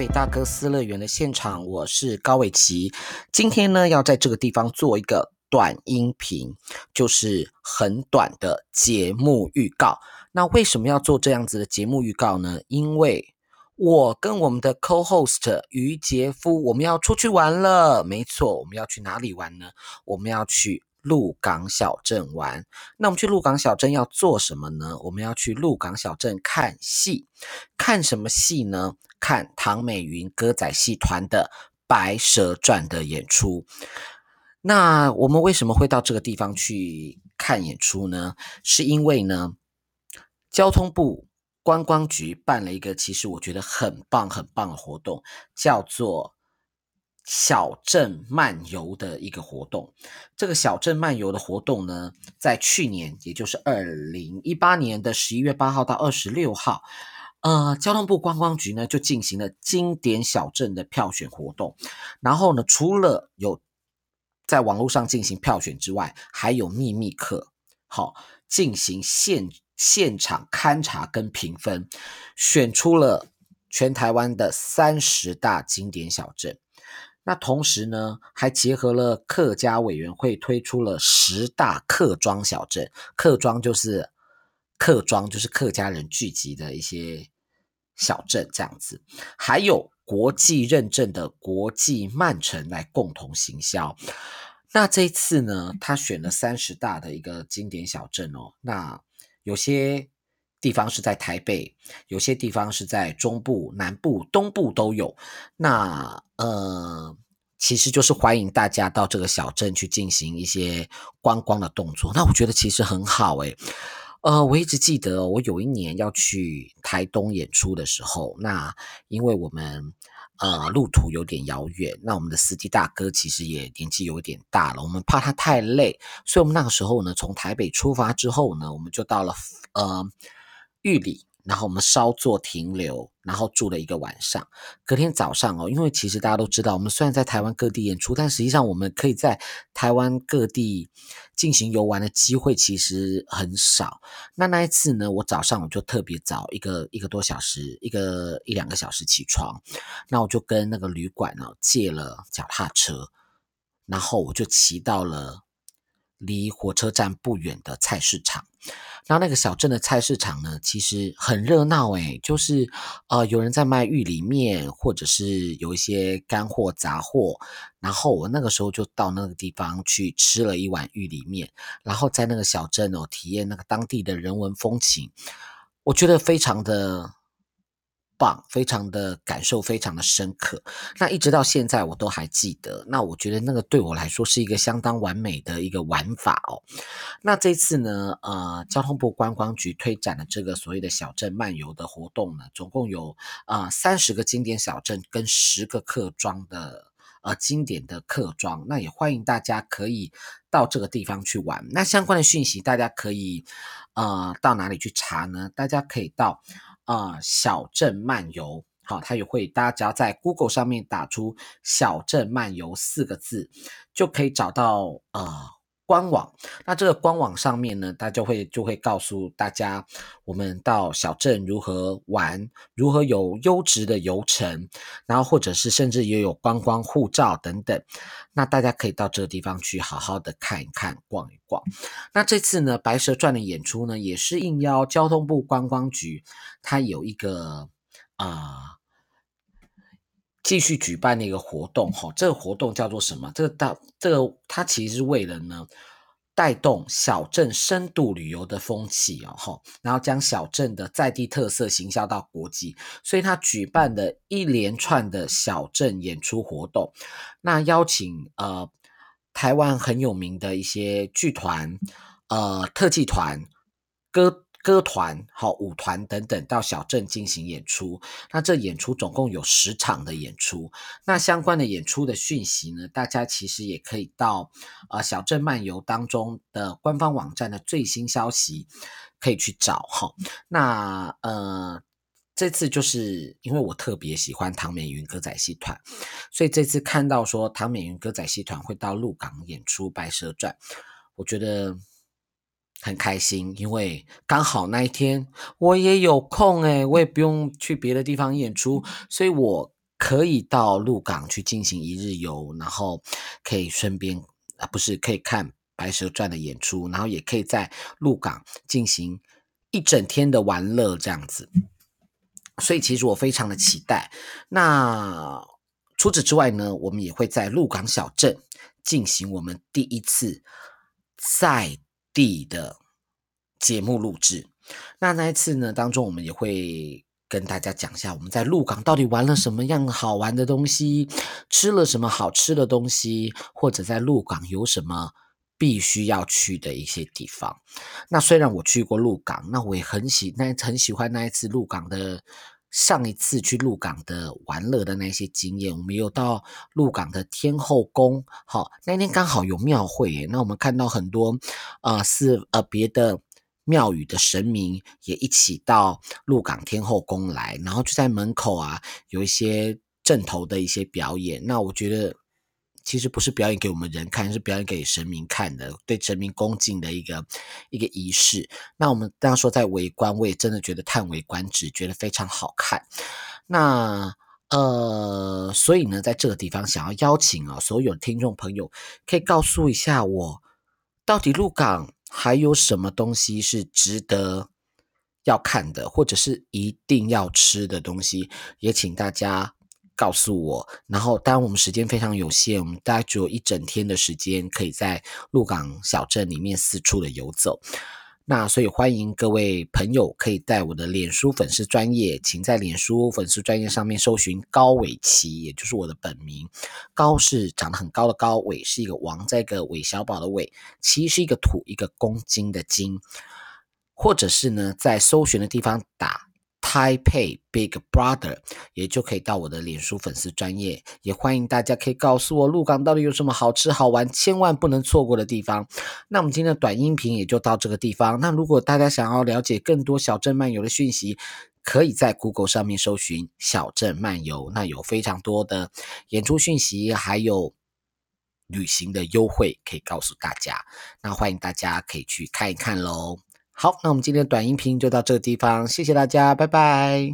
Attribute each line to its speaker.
Speaker 1: 北大哥斯乐园的现场，我是高伟奇。今天呢，要在这个地方做一个短音频，就是很短的节目预告。那为什么要做这样子的节目预告呢？因为我跟我们的 co-host 于杰夫，我们要出去玩了。没错，我们要去哪里玩呢？我们要去鹿港小镇玩。那我们去鹿港小镇要做什么呢？我们要去鹿港小镇看戏。看什么戏呢？看唐美云歌仔戏团的《白蛇传》的演出。那我们为什么会到这个地方去看演出呢？是因为呢，交通部观光局办了一个其实我觉得很棒很棒的活动，叫做小镇漫游的一个活动。这个小镇漫游的活动呢，在去年，也就是二零一八年的十一月八号到二十六号，呃，交通部观光局呢就进行了经典小镇的票选活动。然后呢，除了有在网络上进行票选之外，还有秘密课，好进行现现场勘查跟评分，选出了全台湾的三十大经典小镇。那同时呢，还结合了客家委员会推出了十大客庄小镇，客庄就是客庄，就是客家人聚集的一些小镇这样子，还有。国际认证的国际漫城来共同行销。那这一次呢，他选了三十大的一个经典小镇哦。那有些地方是在台北，有些地方是在中部、南部、东部都有。那呃，其实就是欢迎大家到这个小镇去进行一些观光的动作。那我觉得其实很好诶。呃，我一直记得我有一年要去台东演出的时候，那因为我们呃路途有点遥远，那我们的司机大哥其实也年纪有点大了，我们怕他太累，所以我们那个时候呢，从台北出发之后呢，我们就到了呃玉里。然后我们稍作停留，然后住了一个晚上。隔天早上哦，因为其实大家都知道，我们虽然在台湾各地演出，但实际上我们可以在台湾各地进行游玩的机会其实很少。那那一次呢，我早上我就特别早，一个一个多小时，一个一两个小时起床，那我就跟那个旅馆呢借了脚踏车，然后我就骑到了。离火车站不远的菜市场，然后那个小镇的菜市场呢，其实很热闹诶，就是呃有人在卖玉里面，或者是有一些干货杂货。然后我那个时候就到那个地方去吃了一碗玉里面，然后在那个小镇哦体验那个当地的人文风情，我觉得非常的。棒，非常的感受，非常的深刻。那一直到现在我都还记得。那我觉得那个对我来说是一个相当完美的一个玩法哦。那这次呢，呃，交通部观光局推展的这个所谓的小镇漫游的活动呢，总共有啊三十个经典小镇跟十个客庄的呃经典的客庄。那也欢迎大家可以到这个地方去玩。那相关的讯息大家可以呃到哪里去查呢？大家可以到。啊、小镇漫游，好，它也会，大家只要在 Google 上面打出“小镇漫游”四个字，就可以找到啊官网。那这个官网上面呢，它就会就会告诉大家，我们到小镇如何玩，如何有优质的游程，然后或者是甚至也有观光护照等等。那大家可以到这个地方去好好的看一看、逛一逛。那这次呢，《白蛇传》的演出呢，也是应邀交通部观光局，它有一个啊、继续举办的一个活动哈。这个活动叫做什么？这个大这个它其实是为了呢。带动小镇深度旅游的风气哦，然后将小镇的在地特色行销到国际，所以他举办的一连串的小镇演出活动，那邀请呃台湾很有名的一些剧团、呃特技团、歌。歌团、好舞团等等到小镇进行演出，那这演出总共有十场的演出。那相关的演出的讯息呢，大家其实也可以到呃小镇漫游当中的官方网站的最新消息可以去找哈。那呃这次就是因为我特别喜欢唐美云歌仔戏团，所以这次看到说唐美云歌仔戏团会到鹿港演出《白蛇传》，我觉得。很开心，因为刚好那一天我也有空诶，我也不用去别的地方演出，所以我可以到鹿港去进行一日游，然后可以顺便啊，不是可以看《白蛇传》的演出，然后也可以在鹿港进行一整天的玩乐这样子。所以其实我非常的期待。那除此之外呢，我们也会在鹿港小镇进行我们第一次在地的节目录制。那那一次呢，当中我们也会跟大家讲一下我们在鹿港到底玩了什么样好玩的东西，吃了什么好吃的东西，或者在鹿港有什么必须要去的一些地方。那虽然我去过鹿港，那我也很喜那很喜欢那一次鹿港的。上一次去鹿港的玩乐的那些经验，我们有到鹿港的天后宫，好，那天刚好有庙会，那我们看到很多，呃，是呃别的庙宇的神明也一起到鹿港天后宫来，然后就在门口啊有一些正头的一些表演，那我觉得。其实不是表演给我们人看，是表演给神明看的，对神明恭敬的一个一个仪式。那我们当时说在围观，我也真的觉得叹为观止，觉得非常好看。那呃，所以呢，在这个地方想要邀请啊，所有听众朋友可以告诉一下我，到底鹿港还有什么东西是值得要看的，或者是一定要吃的东西，也请大家。告诉我，然后当然我们时间非常有限，我们大概只有一整天的时间，可以在鹿港小镇里面四处的游走。那所以欢迎各位朋友可以在我的脸书粉丝专业，请在脸书粉丝专业上面搜寻高伟琪，也就是我的本名。高是长得很高的高，伟是一个王，在一个韦小宝的韦，奇是一个土一个公斤的斤，或者是呢在搜寻的地方打。Taipei Big Brother，也就可以到我的脸书粉丝专页，也欢迎大家可以告诉我鹿港到底有什么好吃好玩，千万不能错过的地方。那我们今天的短音频也就到这个地方。那如果大家想要了解更多小镇漫游的讯息，可以在 Google 上面搜寻小镇漫游，那有非常多的演出讯息，还有旅行的优惠可以告诉大家。那欢迎大家可以去看一看喽。好，那我们今天的短音频就到这个地方，谢谢大家，拜拜。